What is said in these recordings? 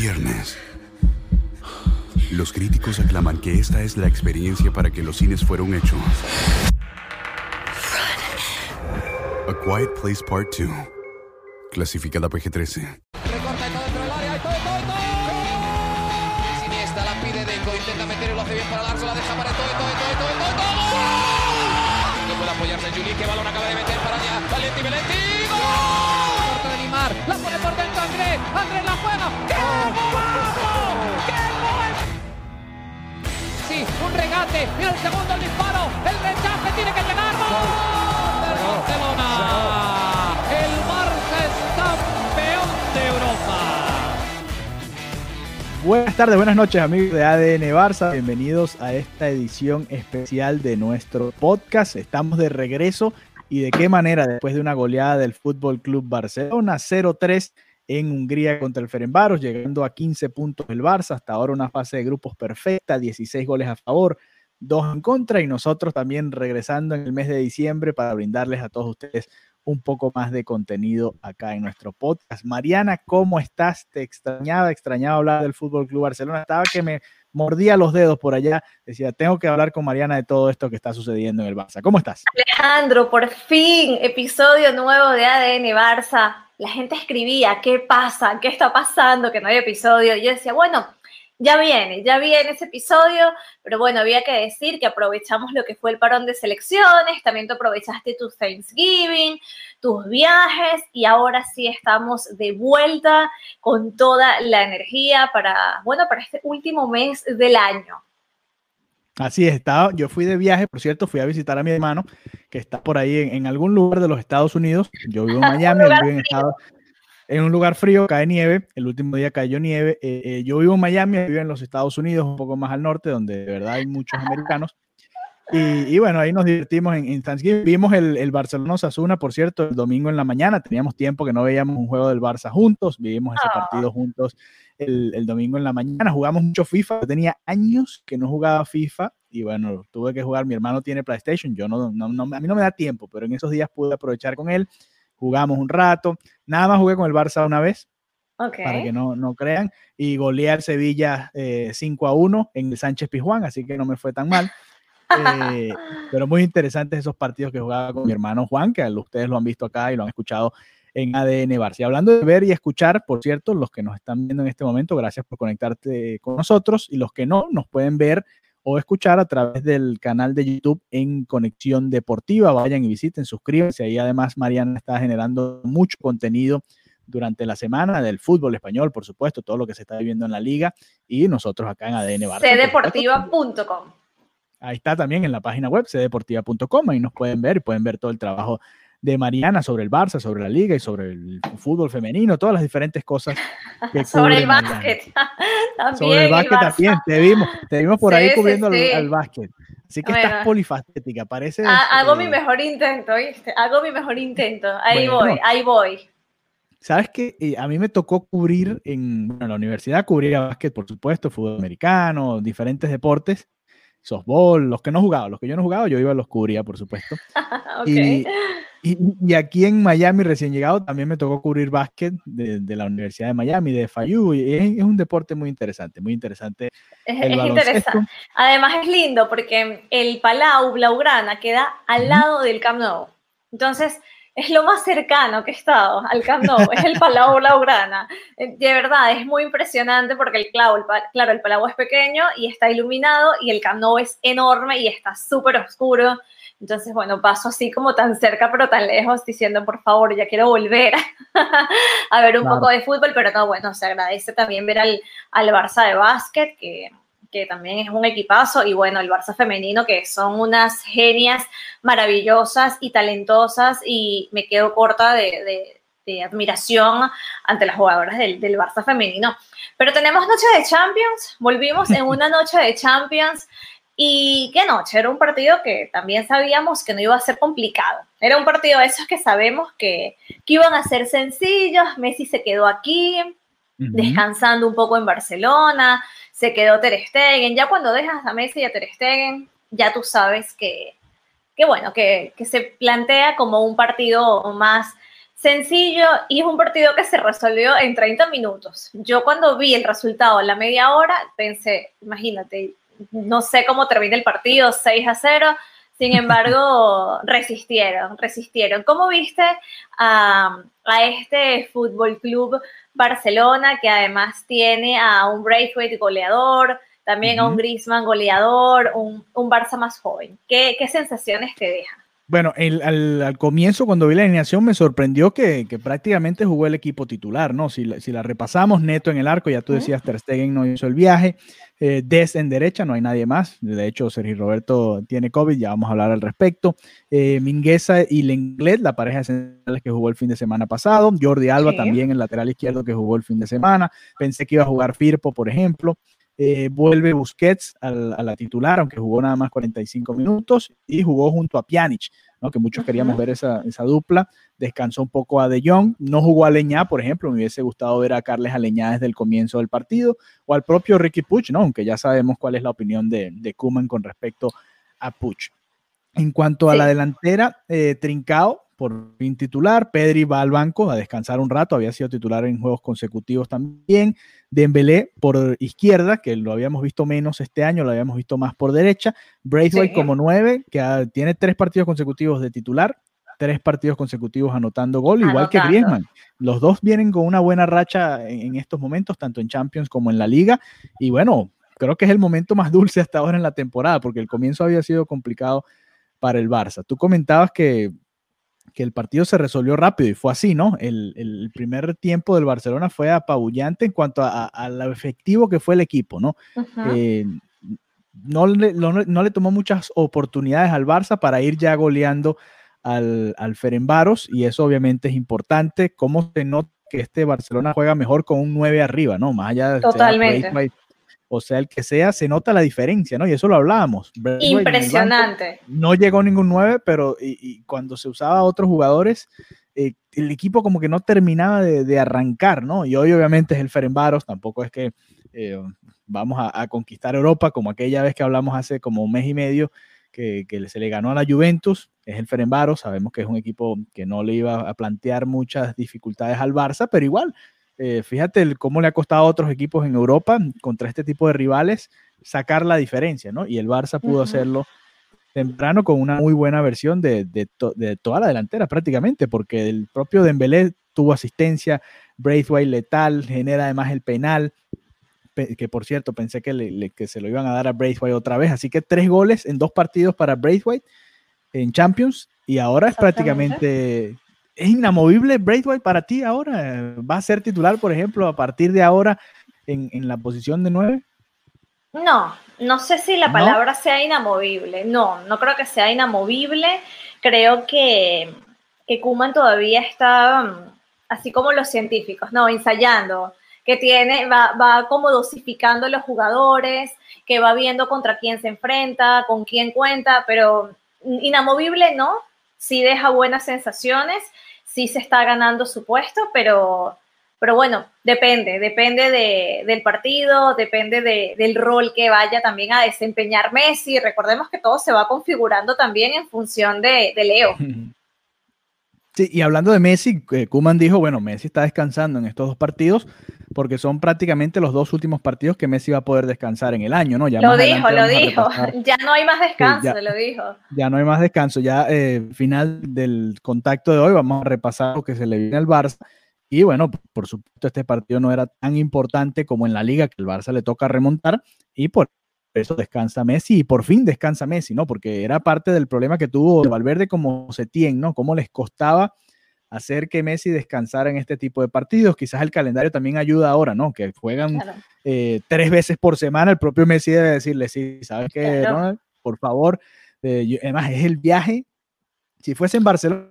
viernes. Los críticos aclaman que esta es la experiencia para que los cines fueron hechos. A Quiet Place Part 2. Clasificada PG-13. Recorta y todo dentro del área, y todo, todo, todo. Siniestra la pide Deco, intenta meter y lo hace bien para Larso, la deja para todo, todo, todo, todo, todo, todo. No puede apoyarse Juli, que balón acaba de meter para allá. Valenti, Valenti, ¡gol! Corta de Neymar, la pone por dentro Andrés, Andrés la juega. Regate, y el segundo el disparo, el rechace tiene que llegar. ¡Gol! Del Barcelona. El Barça es campeón de Europa. Buenas tardes, buenas noches amigos de ADN Barça, bienvenidos a esta edición especial de nuestro podcast. Estamos de regreso y de qué manera después de una goleada del Fútbol Club Barcelona 0-3 en Hungría contra el Ferenbaros, llegando a 15 puntos el Barça, hasta ahora una fase de grupos perfecta, 16 goles a favor, 2 en contra y nosotros también regresando en el mes de diciembre para brindarles a todos ustedes un poco más de contenido acá en nuestro podcast. Mariana, ¿cómo estás? Te extrañaba, extrañaba hablar del Fútbol Club Barcelona. Estaba que me mordía los dedos por allá. Decía, tengo que hablar con Mariana de todo esto que está sucediendo en el Barça. ¿Cómo estás? Alejandro, por fin, episodio nuevo de ADN Barça. La gente escribía, ¿qué pasa? ¿Qué está pasando? Que no hay episodio. Yo decía, bueno, ya viene, ya viene ese episodio, pero bueno, había que decir que aprovechamos lo que fue el parón de selecciones, también tú aprovechaste tu Thanksgiving, tus viajes y ahora sí estamos de vuelta con toda la energía para, bueno, para este último mes del año. Así es, estaba, yo fui de viaje, por cierto, fui a visitar a mi hermano, que está por ahí en, en algún lugar de los Estados Unidos. Yo vivo en Miami, él vive en, Estados, en un lugar frío, cae nieve, el último día cayó nieve. Eh, eh, yo vivo en Miami, él vive en los Estados Unidos, un poco más al norte, donde de verdad hay muchos americanos. Y, y bueno, ahí nos divertimos en, en Thanksgiving. Vimos el, el Barcelona Osasuna, por cierto, el domingo en la mañana. Teníamos tiempo que no veíamos un juego del Barça juntos, vivimos ese Ah. partido juntos el, el domingo en la mañana. Jugamos mucho FIFA. Yo tenía años que no jugaba FIFA y bueno, tuve que jugar. Mi hermano tiene PlayStation, yo no, no, no, a mí no me da tiempo, pero en esos días pude aprovechar con él. Jugamos un rato. Nada más jugué con el Barça una vez, Ok. para que no, no crean, y goleé al Sevilla eh, 5 a 1 en el Sánchez Pizjuán, así que no me fue tan mal. Eh, pero muy interesantes esos partidos que jugaba con mi hermano Juan, que ustedes lo han visto acá y lo han escuchado en ADN Barça. Y hablando de ver y escuchar, por cierto, los que nos están viendo en este momento, gracias por conectarte con nosotros y los que no, nos pueden ver o escuchar a través del canal de YouTube en Conexión Deportiva. Vayan y visiten, suscríbanse. Ahí además Mariana está generando mucho contenido durante la semana del fútbol español, por supuesto, todo lo que se está viviendo en la liga y nosotros acá en ADN Barça. Cdeportiva.com. Ahí está también en la página web cdeportiva.com, ahí nos pueden ver y pueden ver todo el trabajo de Mariana sobre el Barça, sobre la liga y sobre el fútbol femenino, todas las diferentes cosas que Sobre el básquet. también Sobre el básquet Barça. también, te vimos, te vimos por ahí Sí, sí, cubriendo al- sí. al, básquet. Así que Bueno. estás polifacética, parece. Ha- hago eh, mi mejor intento, ¿viste? Hago mi mejor intento. Ahí Bueno. voy, ahí voy. Sabes que eh, a mí me tocó cubrir en, bueno, en la universidad, cubrir a básquet, por supuesto, fútbol americano, diferentes deportes, softball, los que no jugaba, los que yo no jugaba, yo iba a los cubría, por supuesto. ok. Y, aquí en Miami, recién llegado, también me tocó cubrir básquet de, de la Universidad de Miami, de FIU, y es, es un deporte muy interesante, muy interesante. es, El es baloncesto. interesante. Además es lindo porque el Palau Blaugrana queda al lado del Camp Nou. Entonces, es lo más cercano que he estado al Camp Nou, es el Palau Blaugrana. Eh, De verdad, es muy impresionante porque el, claro, el, claro, el Palau es pequeño y está iluminado y el Camp Nou es enorme y está súper oscuro. Entonces, bueno, paso así como tan cerca pero tan lejos diciendo, por favor, ya quiero volver a ver un Claro. poco de fútbol, pero no, bueno, se agradece también ver al, al Barça de básquet, que, que también es un equipazo, y bueno, el Barça femenino, que son unas genias maravillosas y talentosas, y me quedo corta de, de- de admiración ante las jugadoras del, del Barça femenino. Pero tenemos noche de Champions, volvimos en una noche de Champions. Y qué noche, era un partido que también sabíamos que no iba a ser complicado. Era un partido de esos que sabemos que, que iban a ser sencillos. Messi se quedó aquí, descansando un poco en Barcelona, se quedó Ter Stegen. Ya cuando dejas a Messi y a Ter Stegen, ya tú sabes que, que bueno, que, que se plantea como un partido más sencillo y es un partido que se resolvió en 30 minutos. Yo cuando vi el resultado a la media hora pensé, imagínate, no sé cómo termina el partido, 6 a 0. Sin embargo, resistieron, resistieron. ¿Cómo viste a, a este Fútbol Club Barcelona, que además tiene a un Braithwaite goleador, también a un Griezmann goleador, un, un Barça más joven? ¿Qué, qué sensaciones te deja? Bueno, al, comienzo, cuando vi la alineación, me sorprendió que, prácticamente jugó el equipo titular, ¿no? Si, la repasamos, Neto en el arco, ya tú decías, Ter Stegen no hizo el viaje, eh, Des en derecha, no hay nadie más. De hecho, Sergio Roberto tiene COVID, ya vamos a hablar al respecto. Eh, Mingueza y Lenglet, la pareja centrales que jugó el fin de semana pasado. Jordi Alba también, el lateral izquierdo que jugó el fin de semana. Pensé que iba a jugar Firpo, por ejemplo. Eh, vuelve Busquets a la titular, aunque jugó nada más 45 minutos, y jugó junto a Pjanic, ¿no? que muchos queríamos ver esa, dupla. Descansó un poco a De Jong, no jugó a Leñá, por ejemplo, me hubiese gustado ver a Carles Aleñá desde el comienzo del partido, o al propio Ricky Puch, ¿no? aunque ya sabemos cuál es la opinión de, de Kuman con respecto a Puch. En cuanto a la delantera, eh, Trincao por fin titular, Pedri va al banco a descansar un rato, había sido titular en juegos consecutivos también, Dembélé por izquierda, que lo habíamos visto menos este año, lo habíamos visto más por derecha, Braithwaite como nueve, que tiene tres partidos consecutivos de titular, tres partidos consecutivos anotando gol, igual que Griezmann. Los dos vienen con una buena racha en, estos momentos, tanto en Champions como en la liga, y bueno, creo que es el momento más dulce hasta ahora en la temporada, porque el comienzo había sido complicado para el Barça. Tú comentabas que que el partido se resolvió rápido y fue así, ¿no? El, primer tiempo del Barcelona fue apabullante en cuanto a, lo efectivo que fue el equipo, ¿no? Eh, no, le, no, le, tomó muchas oportunidades al Barça para ir ya goleando al, al Ferenbaros y eso obviamente es importante. ¿Cómo se nota que este Barcelona juega mejor con un 9 arriba, ¿no? Más allá de... Totalmente o sea, el que sea, se nota la diferencia, ¿no? Y eso lo hablábamos. Impresionante. no llegó ningún 9, pero y, cuando se usaba a otros jugadores, eh, el equipo como que no terminaba de, arrancar, ¿no? Y hoy obviamente es el Ferenbaros, tampoco es que eh, vamos a, conquistar Europa como aquella vez que hablamos hace como un mes y medio, que, que se le ganó a la Juventus, es el Ferenbaros, sabemos que es un equipo que no le iba a plantear muchas dificultades al Barça, pero igual eh, fíjate cómo le ha costado a otros equipos en Europa contra este tipo de rivales sacar la diferencia, ¿no? Y el Barça pudo hacerlo temprano con una muy buena versión de, toda la delantera prácticamente, porque el propio Dembélé tuvo asistencia, Braithwaite letal, genera además el penal, que por cierto pensé que, que se lo iban a dar a Braithwaite otra vez, así que tres goles en dos partidos para Braithwaite en Champions y ahora es prácticamente ¿Es inamovible Braithwaite para ti ahora? ¿Va a ser titular, por ejemplo, a partir de ahora en, la posición de nueve? No, no sé si la palabra sea inamovible. No, no creo que sea inamovible. Creo que, que Kuman todavía está, mm, así como los científicos, no, ensayando, que tiene, va, va como dosificando los jugadores, que va viendo contra quién se enfrenta, con quién cuenta, pero inamovible no, sí deja buenas sensaciones, sí se está ganando su puesto, pero, pero bueno, depende, depende del partido, depende del rol que vaya también a desempeñar Messi. Recordemos que todo se va configurando también en función de, Leo. Sí, y hablando de Messi, eh, Kuman dijo, bueno, Messi está descansando en estos dos partidos porque son prácticamente los dos últimos partidos que Messi va a poder descansar en el año, ¿no? Ya lo dijo, lo dijo. Ya no hay más descanso, lo dijo. Ya no hay más descanso. Ya eh, final del contacto de hoy vamos a repasar lo que se le viene al Barça. Y bueno, por supuesto, este partido no era tan importante como en la liga, que el Barça le toca remontar. Y por eso descansa Messi y por fin descansa Messi, ¿no? Porque era parte del problema que tuvo Valverde como Setién, ¿no? Cómo les costaba hacer que Messi descansara en este tipo de partidos. Quizás el calendario también ayuda ahora, ¿no? Que juegan eh, tres veces por semana. El propio Messi debe decirle, sí, ¿sabes qué? Por favor. Eh, además, es el viaje. Si fuese en Barcelona,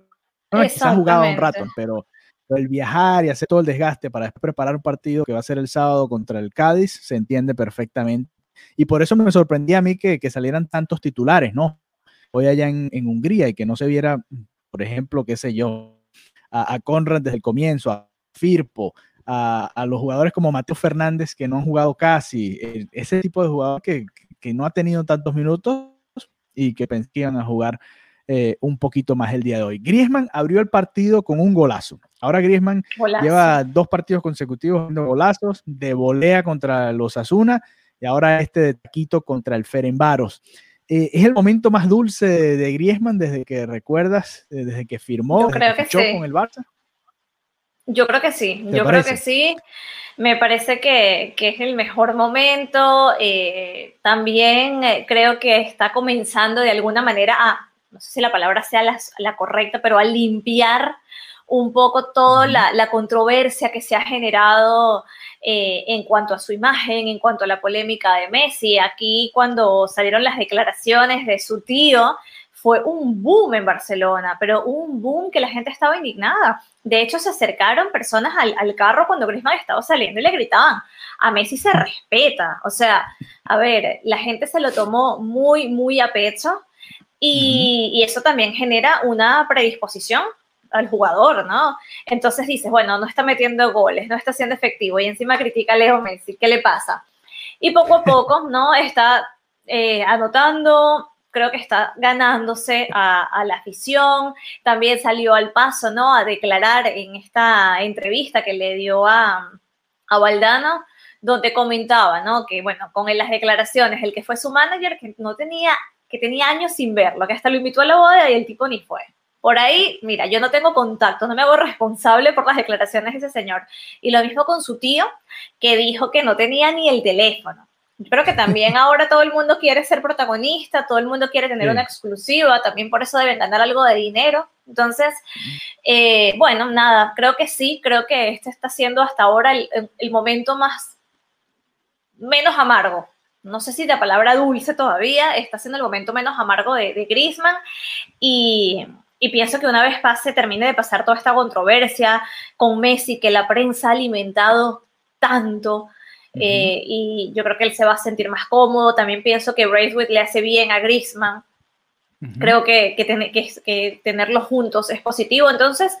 quizás jugaba un rato, pero, el viajar y hacer todo el desgaste para preparar un partido que va a ser el sábado contra el Cádiz, se entiende perfectamente. Y por eso me sorprendía a mí que, salieran tantos titulares, ¿no? Hoy allá en, en Hungría y que no se viera, por ejemplo, qué sé yo, a, Conrad desde el comienzo, a Firpo, a, los jugadores como Mateo Fernández que no han jugado casi, eh, ese tipo de jugador que, no ha tenido tantos minutos y que pensaban a jugar eh, un poquito más el día de hoy. Griezmann abrió el partido con un golazo. Ahora Griezmann lleva dos partidos consecutivos haciendo golazos, de volea contra los Asuna y ahora este de taquito contra el Ferenbaros. Eh, ¿Es el momento más dulce de, Griezmann desde que recuerdas, eh, desde que firmó, con el Barça? Yo creo que sí, yo creo que sí. Me parece que, es el mejor momento. Eh, también creo que está comenzando de alguna manera a, no sé si la palabra sea la, correcta, pero a limpiar un poco toda la, controversia que se ha generado eh, en cuanto a su imagen, en cuanto a la polémica de Messi. Aquí cuando salieron las declaraciones de su tío, fue un boom en Barcelona, pero un boom que la gente estaba indignada. De hecho, se acercaron personas al, carro cuando Griezmann estaba saliendo y le gritaban, a Messi se respeta. O sea, a ver, la gente se lo tomó muy, muy a pecho y, y eso también genera una predisposición al jugador, ¿no? Entonces dices, bueno, no está metiendo goles, no está siendo efectivo y encima critica a Leo Messi, ¿qué le pasa? Y poco a poco, ¿no? Está eh, anotando, creo que está ganándose a, la afición, también salió al paso, ¿no? A declarar en esta entrevista que le dio a, a Valdano, donde comentaba, ¿no? Que, bueno, con las declaraciones, el que fue su manager, que no tenía, que tenía años sin verlo, que hasta lo invitó a la boda y el tipo ni fue. Por ahí, mira, yo no tengo contacto, no me hago responsable por las declaraciones de ese señor. Y lo mismo con su tío, que dijo que no tenía ni el teléfono. Creo que también ahora todo el mundo quiere ser protagonista, todo el mundo quiere tener una exclusiva, también por eso deben ganar algo de dinero. Entonces, eh, bueno, nada, creo que sí, creo que este está siendo hasta ahora el, momento más, menos amargo. No sé si la palabra dulce todavía, está siendo el momento menos amargo de, de Grisman. Y, y pienso que una vez pase, termine de pasar toda esta controversia con Messi, que la prensa ha alimentado tanto, eh, y yo creo que él se va a sentir más cómodo. También pienso que Braithwaite le hace bien a Griezmann. Creo que, que, tenerlos juntos es positivo. Entonces,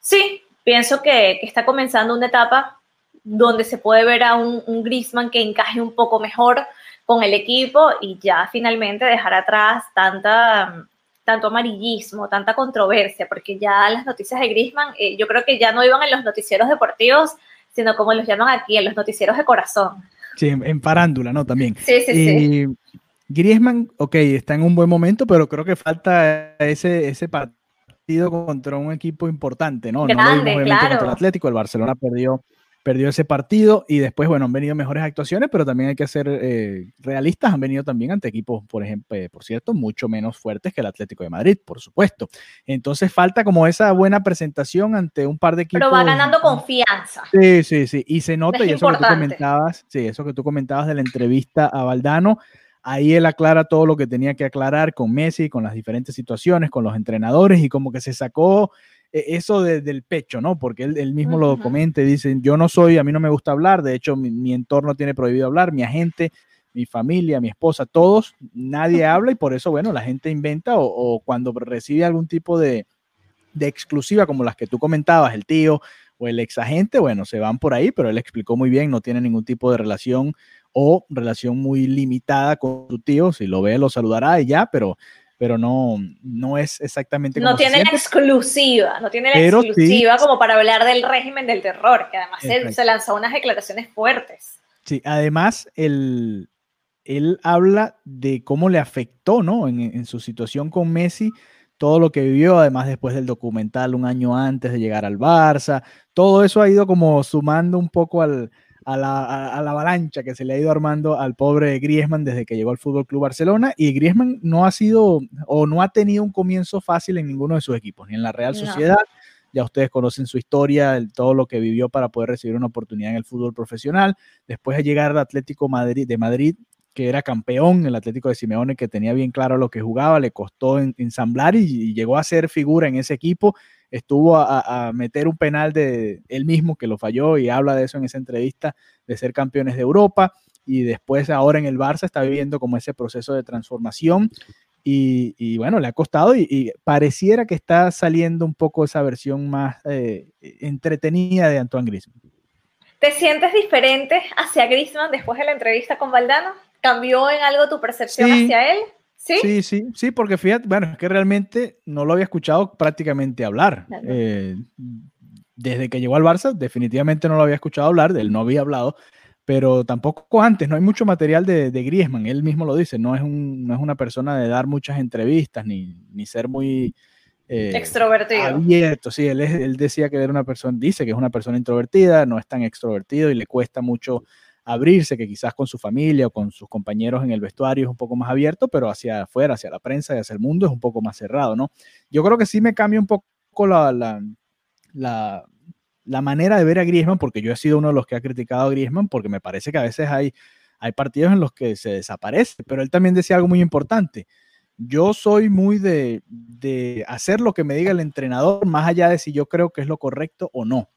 sí, pienso que, está comenzando una etapa donde se puede ver a un, un Griezmann que encaje un poco mejor con el equipo y ya finalmente dejar atrás tanta tanto amarillismo, tanta controversia, porque ya las noticias de Grisman, eh, yo creo que ya no iban en los noticieros deportivos, sino como los llaman aquí, en los noticieros de corazón. Sí, en, parándula, ¿no? También. Sí, sí, sí. Griezmann, ok, está en un buen momento, pero creo que falta ese, ese partido contra un equipo importante, ¿no? Grande, no claro. contra el Atlético, el Barcelona perdió perdió ese partido y después, bueno, han venido mejores actuaciones, pero también hay que ser eh, realistas, han venido también ante equipos, por ejemplo, eh, por cierto, mucho menos fuertes que el Atlético de Madrid, por supuesto. Entonces falta como esa buena presentación ante un par de equipos. Pero va ganando confianza. Sí, sí, sí, y se nota, y eso que tú comentabas, sí, eso que tú comentabas de la entrevista a Valdano, ahí él aclara todo lo que tenía que aclarar con Messi, con las diferentes situaciones, con los entrenadores y como que se sacó e, eso del pecho, ¿no? Porque él, mismo lo comenta y dice, yo no soy, a mí no me gusta hablar, de hecho mi, entorno tiene prohibido hablar, mi agente, mi familia, mi esposa, todos, nadie habla y por eso, bueno, la gente inventa o, cuando recibe algún tipo de, de, exclusiva como las que tú comentabas, el tío o el ex agente, bueno, se van por ahí, pero él explicó muy bien, no tiene ningún tipo de relación o relación muy limitada con su tío, si lo ve lo saludará y ya, pero pero no, no es exactamente No tiene la exclusiva, no tiene la exclusiva como para hablar del régimen del terror, que además él se lanzó unas declaraciones fuertes. Sí, además él, él habla de cómo le afectó, ¿no? En, en su situación con Messi, todo lo que vivió, además después del documental un año antes de llegar al Barça, todo eso ha ido como sumando un poco al, a la, avalancha que se le ha ido armando al pobre Griezmann desde que llegó al Fútbol Club Barcelona. Y Griezmann no ha sido o no ha tenido un comienzo fácil en ninguno de sus equipos, ni en la Real Sociedad. Ya ustedes conocen su historia, todo lo que vivió para poder recibir una oportunidad en el fútbol profesional. Después de llegar al Atlético Madrid, de Madrid, que era campeón, el Atlético de Simeone, que tenía bien claro lo que jugaba, le costó ensamblar y, llegó a ser figura en ese equipo estuvo a, meter un penal de él mismo que lo falló y habla de eso en esa entrevista, de ser campeones de Europa y después ahora en el Barça está viviendo como ese proceso de transformación y, bueno, le ha costado y, pareciera que está saliendo un poco esa versión más eh, entretenida de Antoine Griezmann. ¿Te sientes diferente hacia Griezmann después de la entrevista con Valdano? ¿Cambió en algo tu percepción hacia él? ¿Sí? sí, sí, porque fíjate, bueno, es que realmente no lo había escuchado prácticamente hablar. Eh, desde que llegó al Barça, definitivamente no lo había escuchado hablar, él no había hablado, pero tampoco antes, no hay mucho material de, de Griezmann, él mismo lo dice, no es, un, no es una persona de dar muchas entrevistas ni, ni ser muy... Eh, extrovertido. Abierto, sí, él, él decía que era una persona, dice que es una persona introvertida, no es tan extrovertido y le cuesta mucho abrirse, que quizás con su familia o con sus compañeros en el vestuario es un poco más abierto, pero hacia afuera, hacia la prensa y hacia el mundo es un poco más cerrado, ¿no? Yo creo que sí me cambia un poco la, la, la, manera de ver a Griezmann, porque yo he sido uno de los que ha criticado a Griezmann, porque me parece que a veces hay, hay partidos en los que se desaparece, pero él también decía algo muy importante. Yo soy muy de, de hacer lo que me diga el entrenador, más allá de si yo creo que es lo correcto o no.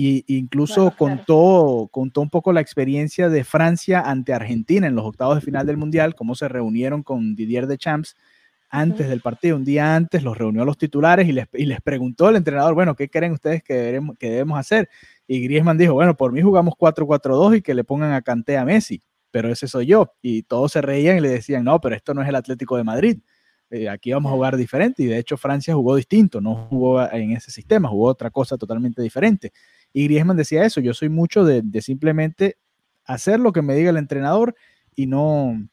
Y incluso contó, contó un poco la experiencia de Francia ante Argentina en los octavos de final del Mundial, cómo se reunieron con Didier Deschamps antes del partido, un día antes, los reunió a los titulares y les, y les preguntó al entrenador, bueno, ¿qué creen ustedes que debemos, que debemos hacer? Y Griezmann dijo, bueno, por mí jugamos 4-4-2 y que le pongan a Kanté a Messi, pero ese soy yo. Y todos se reían y le decían, no, pero esto no es el Atlético de Madrid. Eh, aquí vamos a jugar diferente y de hecho Francia jugó distinto, no jugó en ese sistema, jugó otra cosa totalmente diferente. Y Griezmann decía eso, yo soy mucho de, simplemente hacer lo que me diga el entrenador y no,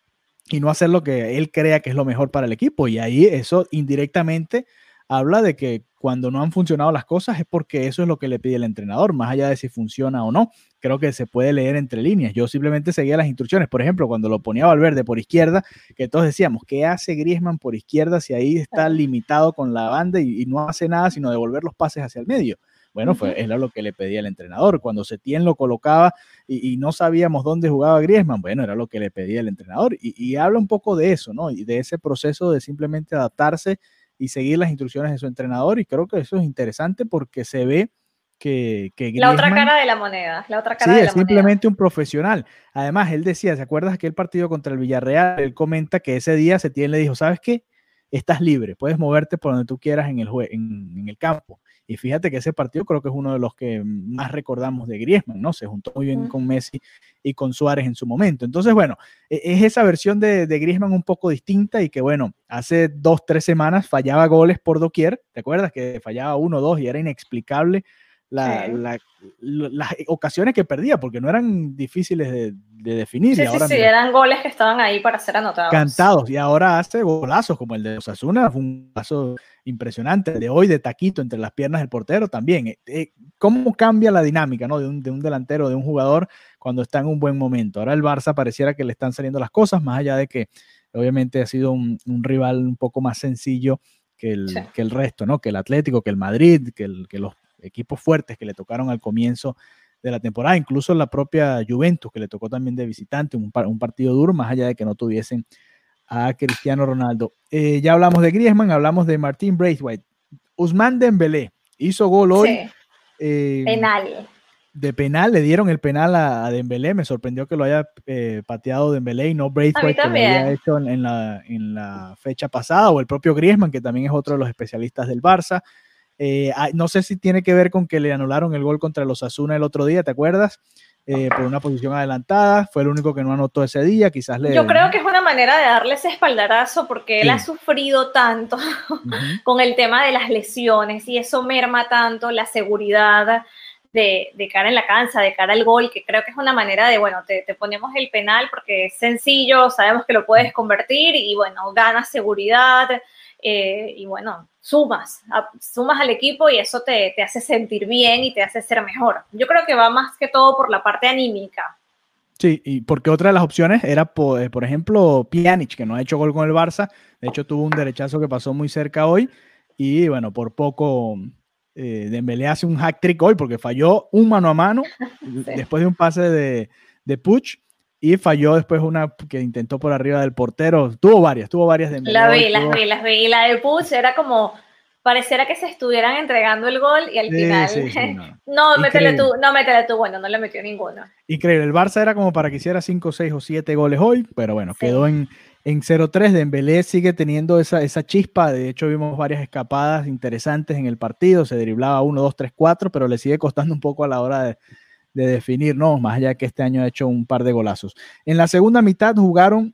y no hacer lo que él crea que es lo mejor para el equipo. Y ahí eso indirectamente habla de que cuando no han funcionado las cosas es porque eso es lo que le pide el entrenador, más allá de si funciona o no. Creo que se puede leer entre líneas. Yo simplemente seguía las instrucciones. Por ejemplo, cuando lo ponía Valverde por izquierda, que todos decíamos, ¿qué hace Griezmann por izquierda si ahí está limitado con la banda y no hace nada sino devolver los pases hacia el medio? Bueno, fue, era lo que le pedía el entrenador. Cuando Setién lo colocaba y, no sabíamos dónde jugaba Griezmann, bueno, era lo que le pedía el entrenador. Y, habla un poco de eso, ¿no? Y de ese proceso de simplemente adaptarse y seguir las instrucciones de su entrenador. Y creo que eso es interesante porque se ve que, que la otra cara de la moneda, la otra cara sí, de la es simplemente un profesional. Además, él decía, ¿se acuerdas aquel partido contra el Villarreal? Él comenta que ese día Setién le dijo, ¿sabes qué? Estás libre, puedes moverte por donde tú quieras en el, en el campo. Y fíjate que ese partido creo que es uno de los que más recordamos de Griezmann, ¿no? Se juntó muy bien con Messi y con Suárez en su momento. Entonces, bueno, e-, es esa versión de, de Griezmann un poco distinta y que, bueno, hace dos, tres semanas fallaba goles por doquier. ¿Te acuerdas que fallaba uno, dos y era inexplicable las ocasiones que perdía, porque no eran difíciles de, definir. Sí, y ahora, sí, eran goles que estaban ahí para ser anotados. Cantados, y ahora hace golazos como el de Osasuna, fue un paso impresionante, el de hoy de taquito entre las piernas del portero también. Eh, eh, ¿Cómo cambia la dinámica ¿no? de, un, de un delantero, de un jugador cuando está en un buen momento? Ahora el Barça pareciera que le están saliendo las cosas, más allá de que obviamente ha sido un, rival un poco más sencillo que el, que el resto, ¿no? Que el Atlético, que el Madrid, que, el, que los equipos fuertes que le tocaron al comienzo de la temporada, incluso la propia Juventus, que le tocó también de visitante, un, un partido duro, más allá de que no tuviesen a Cristiano Ronaldo. Eh, ya hablamos de Griezmann, hablamos de Martín Braithwaite. Usman Dembélé hizo gol hoy. Eh, penal. De penal, le dieron el penal a, Dembélé. Me sorprendió que lo haya eh, pateado Dembélé y no Braithwaite, que lo había hecho en, la, en la fecha pasada, o el propio Griezmann, que también es otro de los especialistas del Barça. Ah, no sé si tiene que ver con que le anularon el gol contra los Asuna el otro día, ¿te acuerdas? Eh, por una posición adelantada, fue el único que no anotó ese día, quizás le... Yo creo que es una manera de darle ese espaldarazo porque él ha sufrido tanto con el tema de las lesiones y eso merma tanto la seguridad de, cara en la cancha, de cara al gol, que creo que es una manera de, bueno, te, te ponemos el penal porque es sencillo, sabemos que lo puedes convertir y bueno, ganas seguridad, eh, y bueno, sumas, sumas al equipo y eso te, te, hace sentir bien y te hace ser mejor. Yo creo que va más que todo por la parte anímica. Sí, y porque otra de las opciones era, por, eh, por ejemplo, Pjanic, que no ha hecho gol con el Barça, de hecho tuvo un derechazo que pasó muy cerca hoy y bueno, por poco eh, Dembélé hace un hack trick hoy porque falló un mano a mano después de un pase de, de Puch y falló después una que intentó por arriba del portero. Tuvo varias, tuvo varias de La vi, las vi, las vi. La de Puch era como, pareciera que se estuvieran entregando el gol y al final, no. métele tú, no, métele tú, bueno, no le metió ninguno. Increíble, el Barça era como para que hiciera 5, 6 o 7 goles hoy, pero bueno, quedó en, en 0-3. Dembélé sigue teniendo esa, esa chispa, de hecho vimos varias escapadas interesantes en el partido, se driblaba 1, 2, 3, 4, pero le sigue costando un poco a la hora de de definir, no, más allá que este año ha hecho un par de golazos. En la segunda mitad jugaron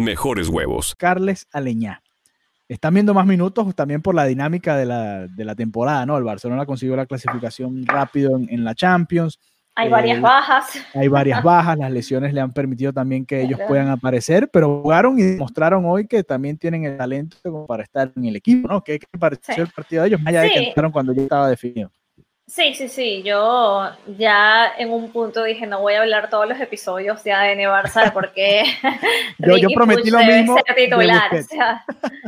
mejores huevos. Carles Aleñá. Están viendo más minutos también por la dinámica de la, de la temporada, ¿no? El Barcelona consiguió la clasificación rápido en, en la Champions. Hay varias Eh, bajas. Hay varias bajas, las lesiones le han permitido también que ellos puedan aparecer, pero jugaron y demostraron hoy que también tienen el talento para estar en el equipo, ¿no? ¿Qué, qué te pareció Sí. el partido de ellos? Más allá de que entraron cuando ya estaba definido. Sí, sí, sí. Yo ya en un punto dije, no voy a hablar todos los episodios de ADN Barça porque Yo- prometí lo mismo ser de titular. o Busquets. sea,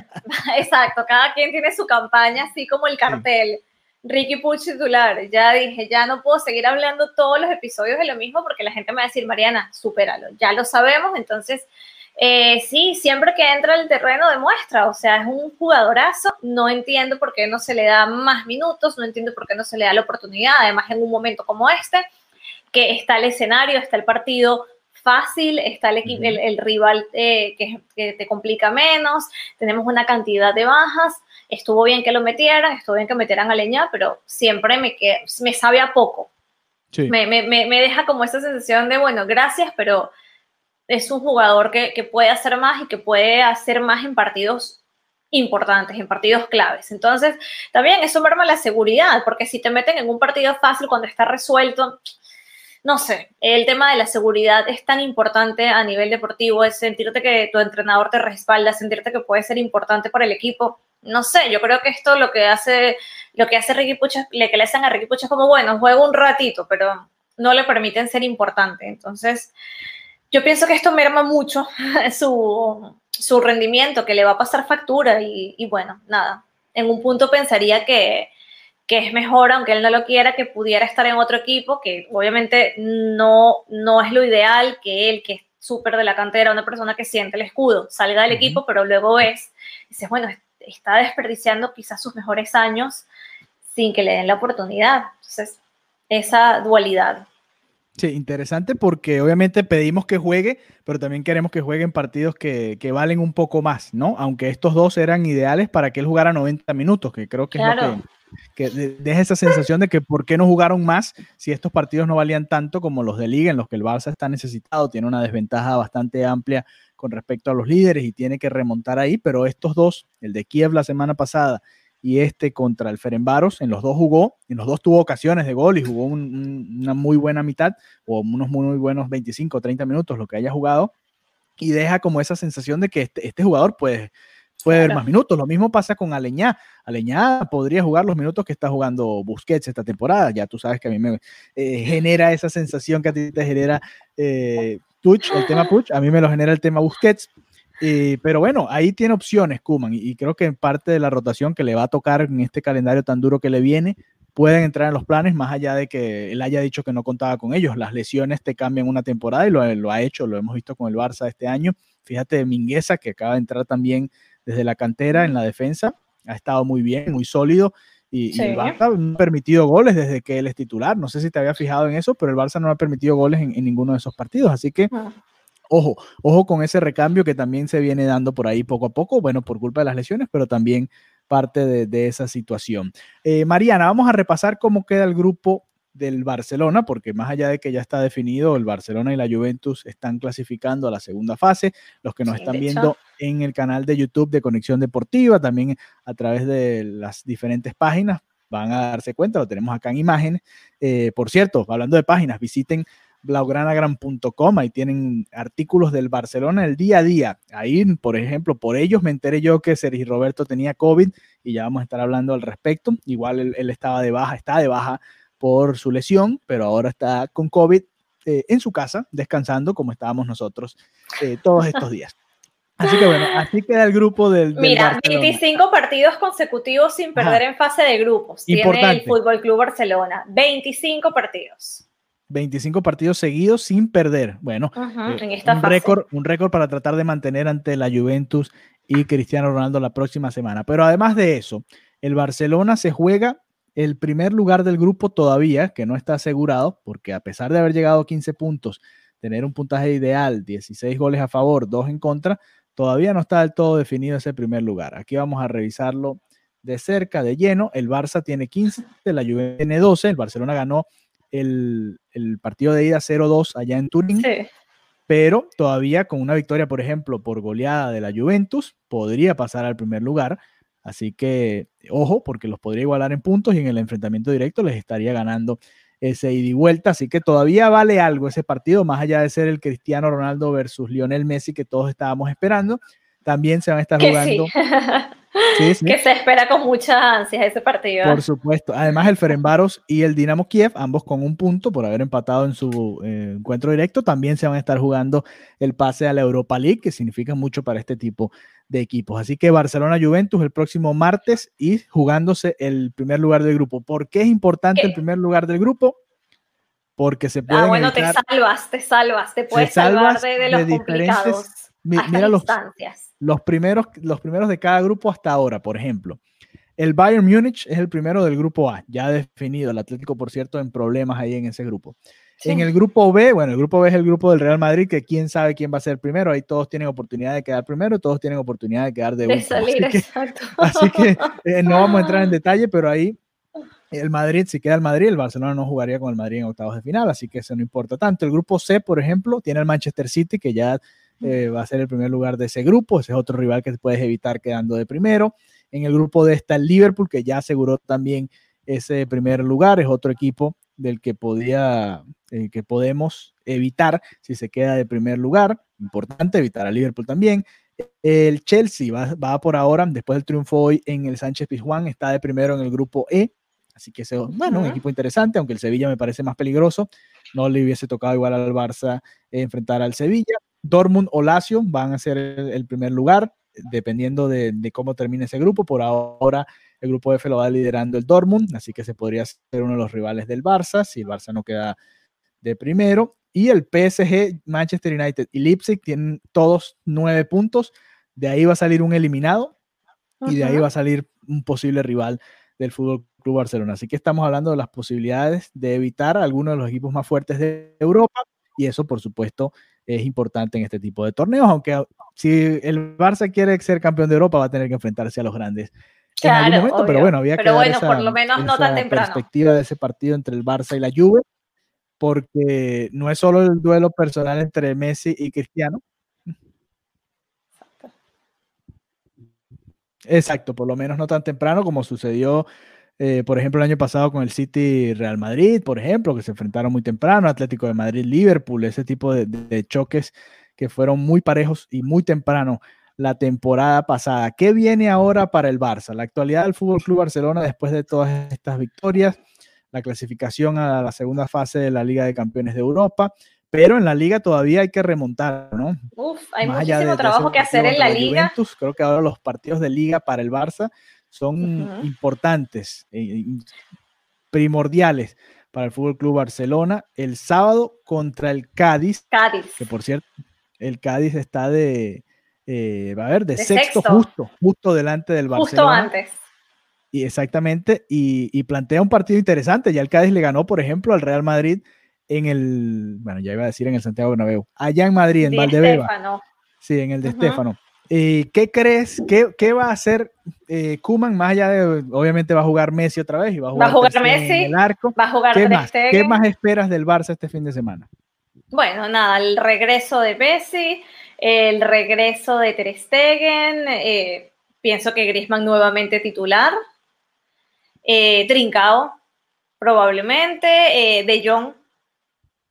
exacto, cada quien tiene su campaña, así como el cartel. Ricky Puig titular. Ya dije, ya no puedo seguir hablando todos los episodios de lo mismo porque la gente me va a decir, Mariana, supéralo. Ya lo sabemos, entonces eh, sí, siempre que entra al terreno demuestra, o sea, es un jugadorazo, no entiendo por qué no se le da más minutos, no entiendo por qué no se le da la oportunidad, además en un momento como este, que está el escenario, está el partido fácil, está el, el, el rival eh, que, que te complica menos, tenemos una cantidad de bajas, estuvo bien que lo metieran, estuvo bien que metieran a Leña, pero siempre me, me sabe a poco, Sí. me, me, me deja como esa sensación de, bueno, gracias, pero es un jugador que, que puede hacer más y que puede hacer más en partidos importantes, en partidos claves. Entonces, también eso merma la seguridad, porque si te meten en un partido fácil cuando está resuelto, no sé, el tema de la seguridad es tan importante a nivel deportivo, es sentirte que tu entrenador te respalda, sentirte que puede ser importante para el equipo. No sé, yo creo que esto lo que hace, lo que hace Ricky Pucha, le que le hacen a Ricky Pucha es como, bueno, juego un ratito, pero no le permiten ser importante. Entonces, yo pienso que esto merma mucho su, su rendimiento, que le va a pasar factura y, y bueno, nada, en un punto pensaría que, que es mejor, aunque él no lo quiera, que pudiera estar en otro equipo, que obviamente no, no es lo ideal que él, que es súper de la cantera, una persona que siente el escudo, salga del equipo, pero luego es, dices, bueno, está desperdiciando quizás sus mejores años sin que le den la oportunidad. Entonces, esa dualidad. Sí, interesante porque obviamente pedimos que juegue, pero también queremos que juegue en partidos que, que valen un poco más, ¿no? Aunque estos dos eran ideales para que él jugara 90 minutos, que creo que es lo que, que de- deja esa sensación de que por qué no jugaron más si estos partidos no valían tanto como los de liga en los que el Barça está necesitado, tiene una desventaja bastante amplia con respecto a los líderes y tiene que remontar ahí, pero estos dos, el de Kiev la semana pasada y este contra el Ferenbaros, en los dos jugó, en los dos tuvo ocasiones de gol y jugó un- un- una muy buena mitad o unos muy buenos 25 o 30 minutos, lo que haya jugado, y deja como esa sensación de que este, este jugador puede, puede ver Claro. más minutos. Lo mismo pasa con Aleñá. Aleñá podría jugar los minutos que está jugando Busquets esta temporada. Ya tú sabes que a mí me eh, genera esa sensación que a ti te genera eh, el tema Puch, a mí me lo genera el tema Busquets. Eh, pero bueno, ahí tiene opciones Kuman y, y creo que en parte de la rotación que le va a tocar en este calendario tan duro que le viene, pueden entrar en los planes más allá de que él haya dicho que no contaba con ellos. Las lesiones te cambian una temporada y lo, lo ha hecho, lo hemos visto con el Barça este año. Fíjate, Mingueza, que acaba de entrar también desde la cantera en la defensa, ha estado muy bien, muy sólido. Y, y Sí. el Barça no ha permitido goles desde que él es titular. No sé si te había fijado en eso, pero el Barça no ha permitido goles en, en ninguno de esos partidos. Así que ojo, ojo con ese recambio que también se viene dando por ahí poco a poco, bueno, por culpa de las lesiones, pero también parte de, de esa situación. Eh, Mariana, vamos a repasar cómo queda el grupo del Barcelona, porque más allá de que ya está definido, el Barcelona y la Juventus están clasificando a la segunda fase. Los que nos Sí, están viendo en el canal de YouTube de Conexión Deportiva, también a través de las diferentes páginas, van a darse cuenta, lo tenemos acá en imágenes. Eh, por cierto, hablando de páginas, visiten blaugranagram.com, ahí tienen artículos del Barcelona el día a día. Ahí, por ejemplo, por ellos me enteré yo que Sergio Roberto tenía COVID y ya vamos a estar hablando al respecto. Igual él, él estaba de baja, está de baja por su lesión, pero ahora está con COVID eh, en su casa, descansando como estábamos nosotros eh, todos estos días. Así que bueno, así queda el grupo del, del Mira, Barcelona. 25 partidos consecutivos sin perder en fase de grupos. Tiene Importante. el Fútbol Club Barcelona. 25 partidos. 25 partidos seguidos sin perder. Bueno, eh, un, récord, un récord para tratar de mantener ante la Juventus y Cristiano Ronaldo la próxima semana. Pero además de eso, el Barcelona se juega el primer lugar del grupo todavía, que no está asegurado, porque a pesar de haber llegado a 15 puntos, tener un puntaje ideal, 16 goles a favor, 2 en contra, todavía no está del todo definido ese primer lugar. Aquí vamos a revisarlo de cerca, de lleno. El Barça tiene 15, la Juventus tiene 12. El Barcelona ganó el, partido de ida 0-2 allá en Turín. Pero todavía con una victoria, por ejemplo, por goleada de la Juventus, podría pasar al primer lugar. Así que, ojo, porque los podría igualar en puntos y en el enfrentamiento directo les estaría ganando ese ida y vuelta. Así que todavía vale algo ese partido, más allá de ser el Cristiano Ronaldo versus Lionel Messi que todos estábamos esperando. También se van a estar jugando. Que se espera con mucha ansia ese partido. Por supuesto. Además, el Ferenbaros y el Dinamo Kiev, ambos con un punto por haber empatado en su eh, encuentro directo, también se van a estar jugando el pase a la Europa League, que significa mucho para este tipo de equipos. Así que Barcelona-Juventus el próximo martes y jugándose el primer lugar del grupo. ¿Por qué es importante el primer lugar del grupo? Porque se puede. Ah, bueno, te salvas, te salvas, te puedes salvar de, los complicados. Mira los, los primeros, los primeros de cada grupo hasta ahora, por ejemplo. El Bayern Múnich es el primero del grupo A, ya definido. El Atlético, por cierto, en problemas ahí en ese grupo. En el grupo B, bueno, el grupo B es el grupo del Real Madrid, que quién sabe quién va a ser primero. Ahí todos tienen oportunidad de quedar primero, todos tienen oportunidad de quedar de, de salir, así exacto. Que, así que eh, no vamos a entrar en detalle, pero ahí el Madrid, si queda el Madrid, el Barcelona no jugaría con el Madrid en octavos de final, así que eso no importa tanto. El grupo C, por ejemplo, tiene el Manchester City, que ya eh, va a ser el primer lugar de ese grupo. Ese es otro rival que puedes evitar quedando de primero. En el grupo D está el Liverpool, que ya aseguró también ese primer lugar. Es otro equipo del que podía, eh, que podemos evitar si se queda de primer lugar. Importante evitar a Liverpool también. El Chelsea va, va por ahora, después del triunfo hoy en el Sánchez Pizjuán, está de primero en el grupo E. Así que, bueno, un equipo interesante, aunque el Sevilla me parece más peligroso. No le hubiese tocado igual al Barça enfrentar al Sevilla. Dortmund o Lazio van a ser el, primer lugar, dependiendo de, cómo termine ese grupo. Por ahora, el grupo F lo va liderando el Dortmund, así que se podría ser uno de los rivales del Barça, si el Barça no queda de primero. Y el PSG, Manchester United y Leipzig tienen todos nueve puntos. De ahí va a salir un eliminado y de ahí va a salir un posible rival del Fútbol Club Barcelona. Así que estamos hablando de las posibilidades de evitar a alguno de los equipos más fuertes de Europa y eso, por supuesto, es importante en este tipo de torneos, aunque si el Barça quiere ser campeón de Europa va a tener que enfrentarse a los grandes. Claro, en algún momento, pero bueno, había que bueno, por lo menos no tan temprano. perspectiva de ese partido entre el Barça y la Juve, porque no es solo el duelo personal entre Messi y Cristiano. Exacto, por lo menos no tan temprano como sucedió eh, por ejemplo, el año pasado con el City Real Madrid, por ejemplo, que se enfrentaron muy temprano, Atlético de Madrid, Liverpool, ese tipo de, choques que fueron muy parejos y muy temprano la temporada pasada. ¿Qué viene ahora para el Barça? La actualidad del Fútbol Club Barcelona después de todas estas victorias, la clasificación a la segunda fase de la Liga de Campeones de Europa, pero en la liga todavía hay que remontar, ¿no? Uf, hay muchísimo trabajo que hacer en la liga. creo que ahora los partidos de liga para el Barça son importantes, eh, primordiales para el Fútbol Club Barcelona. El sábado contra el Cádiz. Cádiz. Que por cierto, el Cádiz está de, eh, va a ver, de, sexto, justo, justo delante del Barcelona. Justo antes. Y exactamente, y, plantea un partido interesante. Ya el Cádiz le ganó, por ejemplo, al Real Madrid en el, bueno, ya iba a decir en el Santiago Bernabéu, allá en Madrid, en Valdebeba. Sí, en el de Estefano. Eh, ¿Qué crees? Qué, va a hacer eh, Kuman más allá de, obviamente va a jugar Messi otra vez y va a jugar, Messi, en el arco? Va a jugar ¿Qué más? ¿Qué más esperas del Barça este fin de semana? Bueno, nada, el regreso de Messi, el regreso de Ter Stegen, eh, pienso que Griezmann nuevamente titular, eh, Trincao probablemente, De Jong,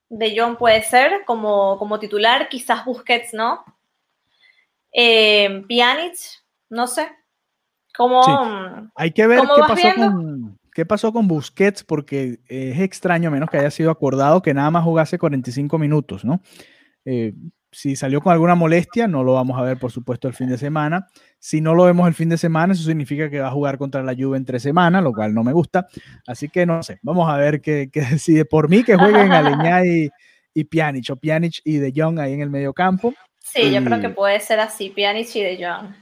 De Jong puede ser como, como titular, quizás Busquets no, eh, Pjanic, no sé. ¿Cómo, Hay que ver qué pasó, con, qué pasó con Busquets, porque es extraño, menos que haya sido acordado, que nada más jugase 45 minutos, ¿no? Eh, si salió con alguna molestia, no lo vamos a ver, por supuesto, el fin de semana. Si no lo vemos el fin de semana, eso significa que va a jugar contra la Juve entre semana, lo cual no me gusta. Así que no sé, vamos a ver qué, decide. Por mí, que jueguen Aleñá y, y Pjanic, o Pjanic y De Jong ahí en el medio campo. Sí, yo creo que puede ser así, Pjanic y De Jong.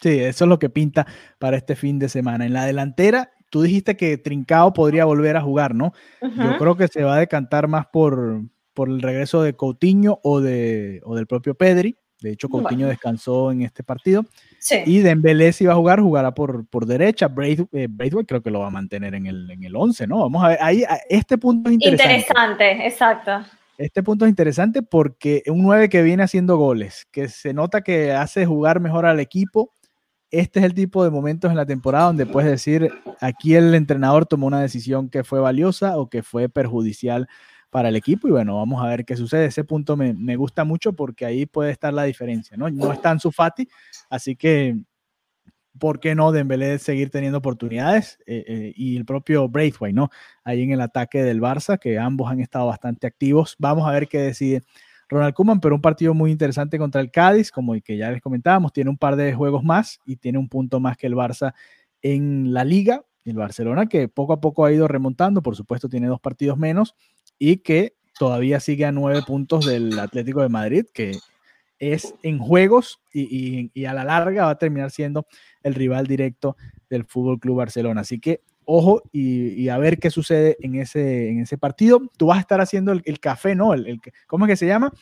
Sí, eso es lo que pinta para este fin de semana. En la delantera, tú dijiste que Trincao podría volver a jugar, ¿no? Yo creo que se va a decantar más por, por el regreso de Coutinho o, de, o del propio Pedri. De hecho, Coutinho descansó en este partido. Sí. Y Dembélé si va a jugar, jugará por, por derecha. Braithwaite, eh, creo que lo va a mantener en el, en el 11, ¿no? Vamos a ver, ahí este punto es interesante. Interesante, exacto. Este punto es interesante porque un 9 que viene haciendo goles, que se nota que hace jugar mejor al equipo, este es el tipo de momentos en la temporada donde puedes decir, aquí el entrenador tomó una decisión que fue valiosa o que fue perjudicial para el equipo y bueno, vamos a ver qué sucede. Ese punto me, gusta mucho porque ahí puede estar la diferencia, ¿no? No está en su Fati, así que ¿por qué no Dembélé seguir teniendo oportunidades? Eh, eh, y el propio Braithwaite, ¿no? Ahí en el ataque del Barça, que ambos han estado bastante activos. Vamos a ver qué decide Ronald Koeman, pero un partido muy interesante contra el Cádiz, como el que ya les comentábamos, tiene un par de juegos más y tiene un punto más que el Barça en la liga. El Barcelona que poco a poco ha ido remontando, por supuesto tiene dos partidos menos, y que todavía sigue a nueve puntos del Atlético de Madrid, que es en juegos y, a la larga va a terminar siendo el rival directo del Fútbol Club Barcelona. Así que ojo y, a ver qué sucede en ese, en ese partido. Tú vas a estar haciendo el, café, ¿no? El, ¿Cómo es que se llama?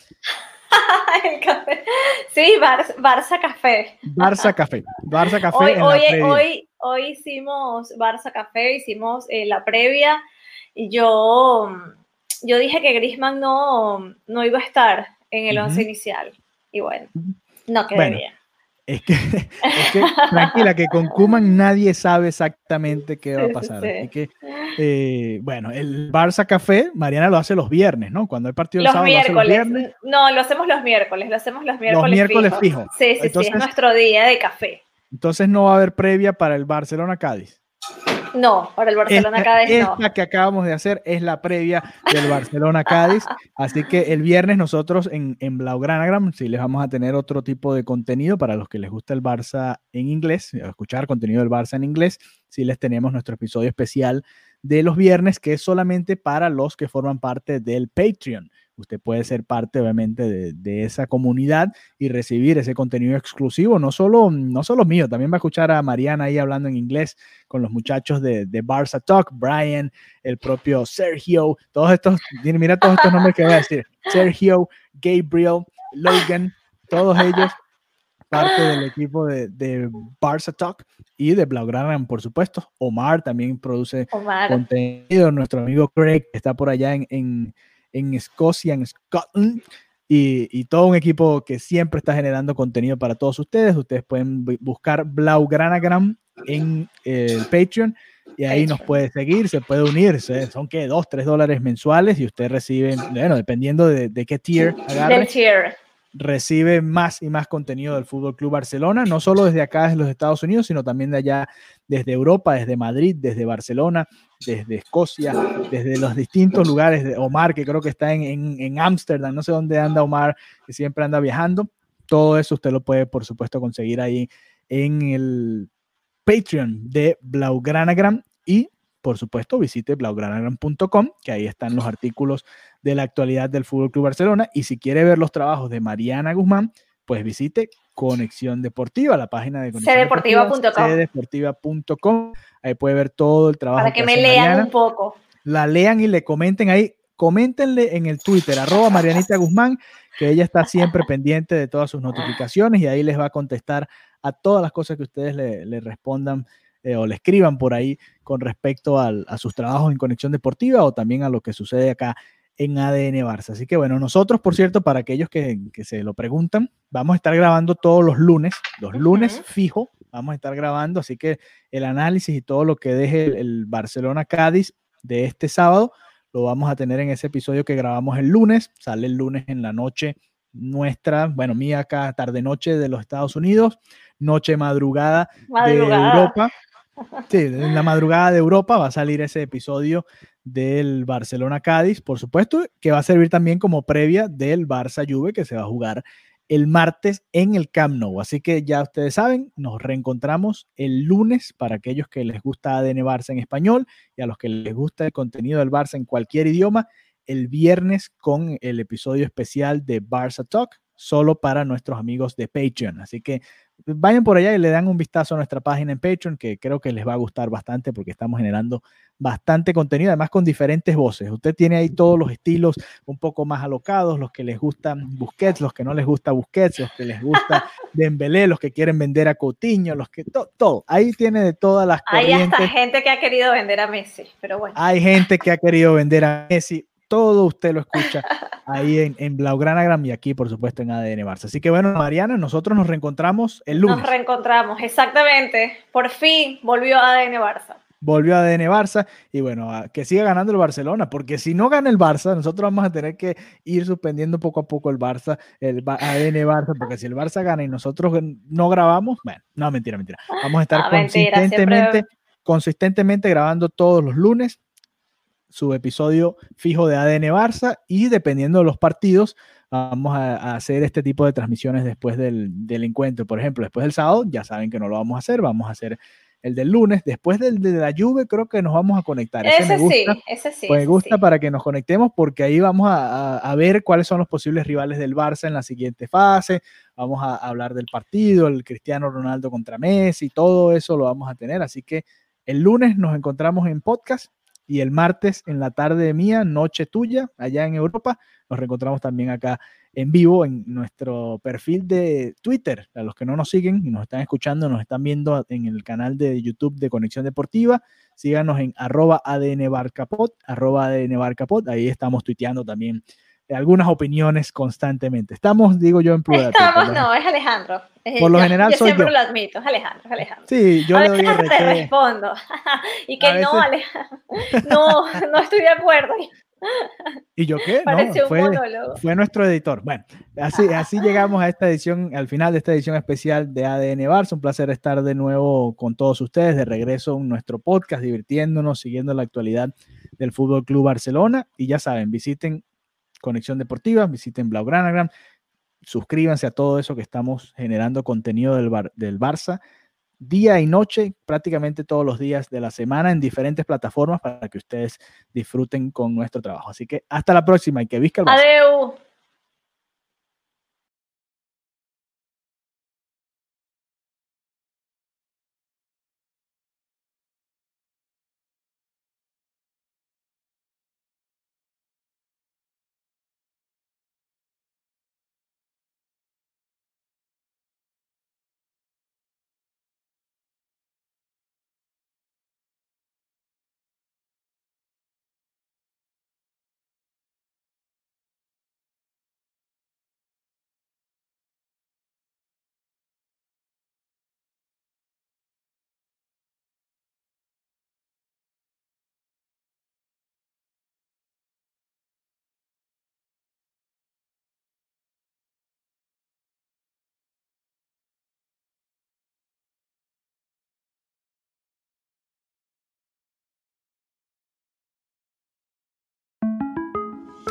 el café. Sí, Barça Café. Barça Café. Barça Café. Hoy, hoy, hoy, hoy, hicimos Barça Café, hicimos eh, la previa y yo yo dije que Grisman no, no iba a estar en el once inicial. Y bueno, no quedé bien. Es que, tranquila, que con Kuman nadie sabe exactamente qué va a pasar. Así que, eh, bueno, el Barça Café, Mariana lo hace los viernes, ¿no? Cuando hay partido el sábado. Miércoles. No, lo hacemos los miércoles, lo hacemos los miércoles. Los miércoles fijos. Sí, sí, sí, es nuestro día de café. Entonces no va a haber previa para el Barcelona-Cádiz. No, para el Barcelona-Cádiz no. Esta que acabamos de hacer es la previa del Barcelona-Cádiz. así que el viernes nosotros en, en Blaugranagram sí les vamos a tener otro tipo de contenido para los que les gusta el Barça en inglés, escuchar contenido del Barça en inglés. Sí les tenemos nuestro episodio especial de los viernes que es solamente para los que forman parte del Patreon. Usted puede ser parte, obviamente, de, esa comunidad y recibir ese contenido exclusivo, no solo, no solo mío, también va a escuchar a Mariana ahí hablando en inglés con los muchachos de, de Barça Talk, Brian, el propio Sergio, todos estos, mira todos estos nombres que voy a decir, Sergio, Gabriel, Logan, todos ellos parte del equipo de, de Barça Talk y de Blaugrana, por supuesto. Omar también produce contenido, nuestro amigo Craig que está por allá en en Escocia, en Scotland, y, todo un equipo que siempre está generando contenido para todos ustedes. Ustedes pueden buscar Blaugranagram en el Patreon y ahí nos puede seguir, se puede unir. Son que dos, tres dólares mensuales y usted recibe, bueno, dependiendo de, de qué tier agarre. tier recibe más y más contenido del Fútbol Club Barcelona, no solo desde acá, desde los Estados Unidos, sino también de allá, desde Europa, desde Madrid, desde Barcelona, desde Escocia, desde los distintos lugares de Omar, que creo que está en Ámsterdam, no sé dónde anda Omar, que siempre anda viajando. Todo eso usted lo puede, por supuesto, conseguir ahí en el Patreon de Blaugranagram y por supuesto, visite blaugranagram.com, que ahí están los artículos de la actualidad del Fútbol Club Barcelona. Y si quiere ver los trabajos de Mariana Guzmán, pues visite Conexión Deportiva, la página de Conexión Deportiva.com. Ahí puede ver todo el trabajo. Para que, me lean un poco. La lean y le comenten ahí. Coméntenle en el Twitter, arroba Marianita Guzmán, que ella está siempre pendiente de todas sus notificaciones y ahí les va a contestar a todas las cosas que ustedes le, le respondan eh, o le escriban por ahí con respecto a sus trabajos en Conexión Deportiva o también a lo que sucede acá en ADN Barça. Así que bueno, nosotros, por cierto, para aquellos que, se lo preguntan, vamos a estar grabando todos los lunes, los lunes fijo, vamos a estar grabando, así que el análisis y todo lo que deje el, Barcelona Cádiz de este sábado, lo vamos a tener en ese episodio que grabamos el lunes, sale el lunes en la noche nuestra, bueno, mía acá tarde noche de los Estados Unidos, noche madrugada. de Europa. Sí, en la madrugada de Europa va a salir ese episodio del Barcelona Cádiz, por supuesto, que va a servir también como previa del Barça Juve que se va a jugar el martes en el Camp Nou. Así que ya ustedes saben, nos reencontramos el lunes para aquellos que les gusta ADN Barça en español y a los que les gusta el contenido del Barça en cualquier idioma, el viernes con el episodio especial de Barça Talk, solo para nuestros amigos de Patreon. Así que vayan por allá y le dan un vistazo a nuestra página en Patreon, que creo que les va a gustar bastante porque estamos generando bastante contenido, además con diferentes voces. Usted tiene ahí todos los estilos un poco más alocados, los que les gustan Busquets, los que no les gusta Busquets, los que les gusta Dembélé, los que quieren vender a Coutinho, los que todo, Ahí tiene de todas las corrientes. Hay hasta gente que ha querido vender a Messi, pero bueno. Hay gente que ha querido vender a Messi todo usted lo escucha ahí en, en Blaugranagram y aquí, por supuesto, en ADN Barça. Así que bueno, Mariana, nosotros nos reencontramos el lunes. Nos reencontramos, exactamente. Por fin volvió ADN Barça. Volvió ADN Barça y bueno, que siga ganando el Barcelona, porque si no gana el Barça, nosotros vamos a tener que ir suspendiendo poco a poco el Barça, el ADN Barça, porque si el Barça gana y nosotros no grabamos, bueno, no, mentira, mentira. Vamos a estar ah, consistentemente, consistentemente grabando todos los lunes su episodio fijo de ADN Barça y dependiendo de los partidos, vamos a, hacer este tipo de transmisiones después del, encuentro. Por ejemplo, después del sábado, ya saben que no lo vamos a hacer, vamos a hacer el del lunes. Después del de la lluvia, creo que nos vamos a conectar. Ese, sí, ese sí. Pues me gusta para que nos conectemos porque ahí vamos a, ver cuáles son los posibles rivales del Barça en la siguiente fase. Vamos a hablar del partido, el Cristiano Ronaldo contra Messi, todo eso lo vamos a tener. Así que el lunes nos encontramos en podcast y el martes en la tarde mía, noche tuya, allá en Europa. Nos reencontramos también acá en vivo en nuestro perfil de Twitter. A los que no nos siguen y nos están escuchando, nos están viendo en el canal de YouTube de Conexión Deportiva. Síganos en arroba adnbarcapod. Ahí estamos tuiteando también algunas opiniones constantemente. Estamos, digo yo, en plural. Estamos, no, es Alejandro. Por lo general yo soy siempre lo admito, es Alejandro, Alejandro. Sí, yo le doy te respondo. y que no, Alejandro, no, no estoy de acuerdo. ¿Y yo qué? No, fue, fue, nuestro editor. Bueno, así, así llegamos a esta edición, al final de esta edición especial de ADN Barça. Un placer estar de nuevo con todos ustedes, de regreso en nuestro podcast, divirtiéndonos, siguiendo la actualidad del Fútbol Club Barcelona. Y ya saben, visiten Conexión Deportiva, visiten Blaugranagram, suscríbanse a todo eso que estamos generando contenido del, del Barça día y noche, prácticamente todos los días de la semana en diferentes plataformas para que ustedes disfruten con nuestro trabajo. Así que hasta la próxima y que visca el Barça.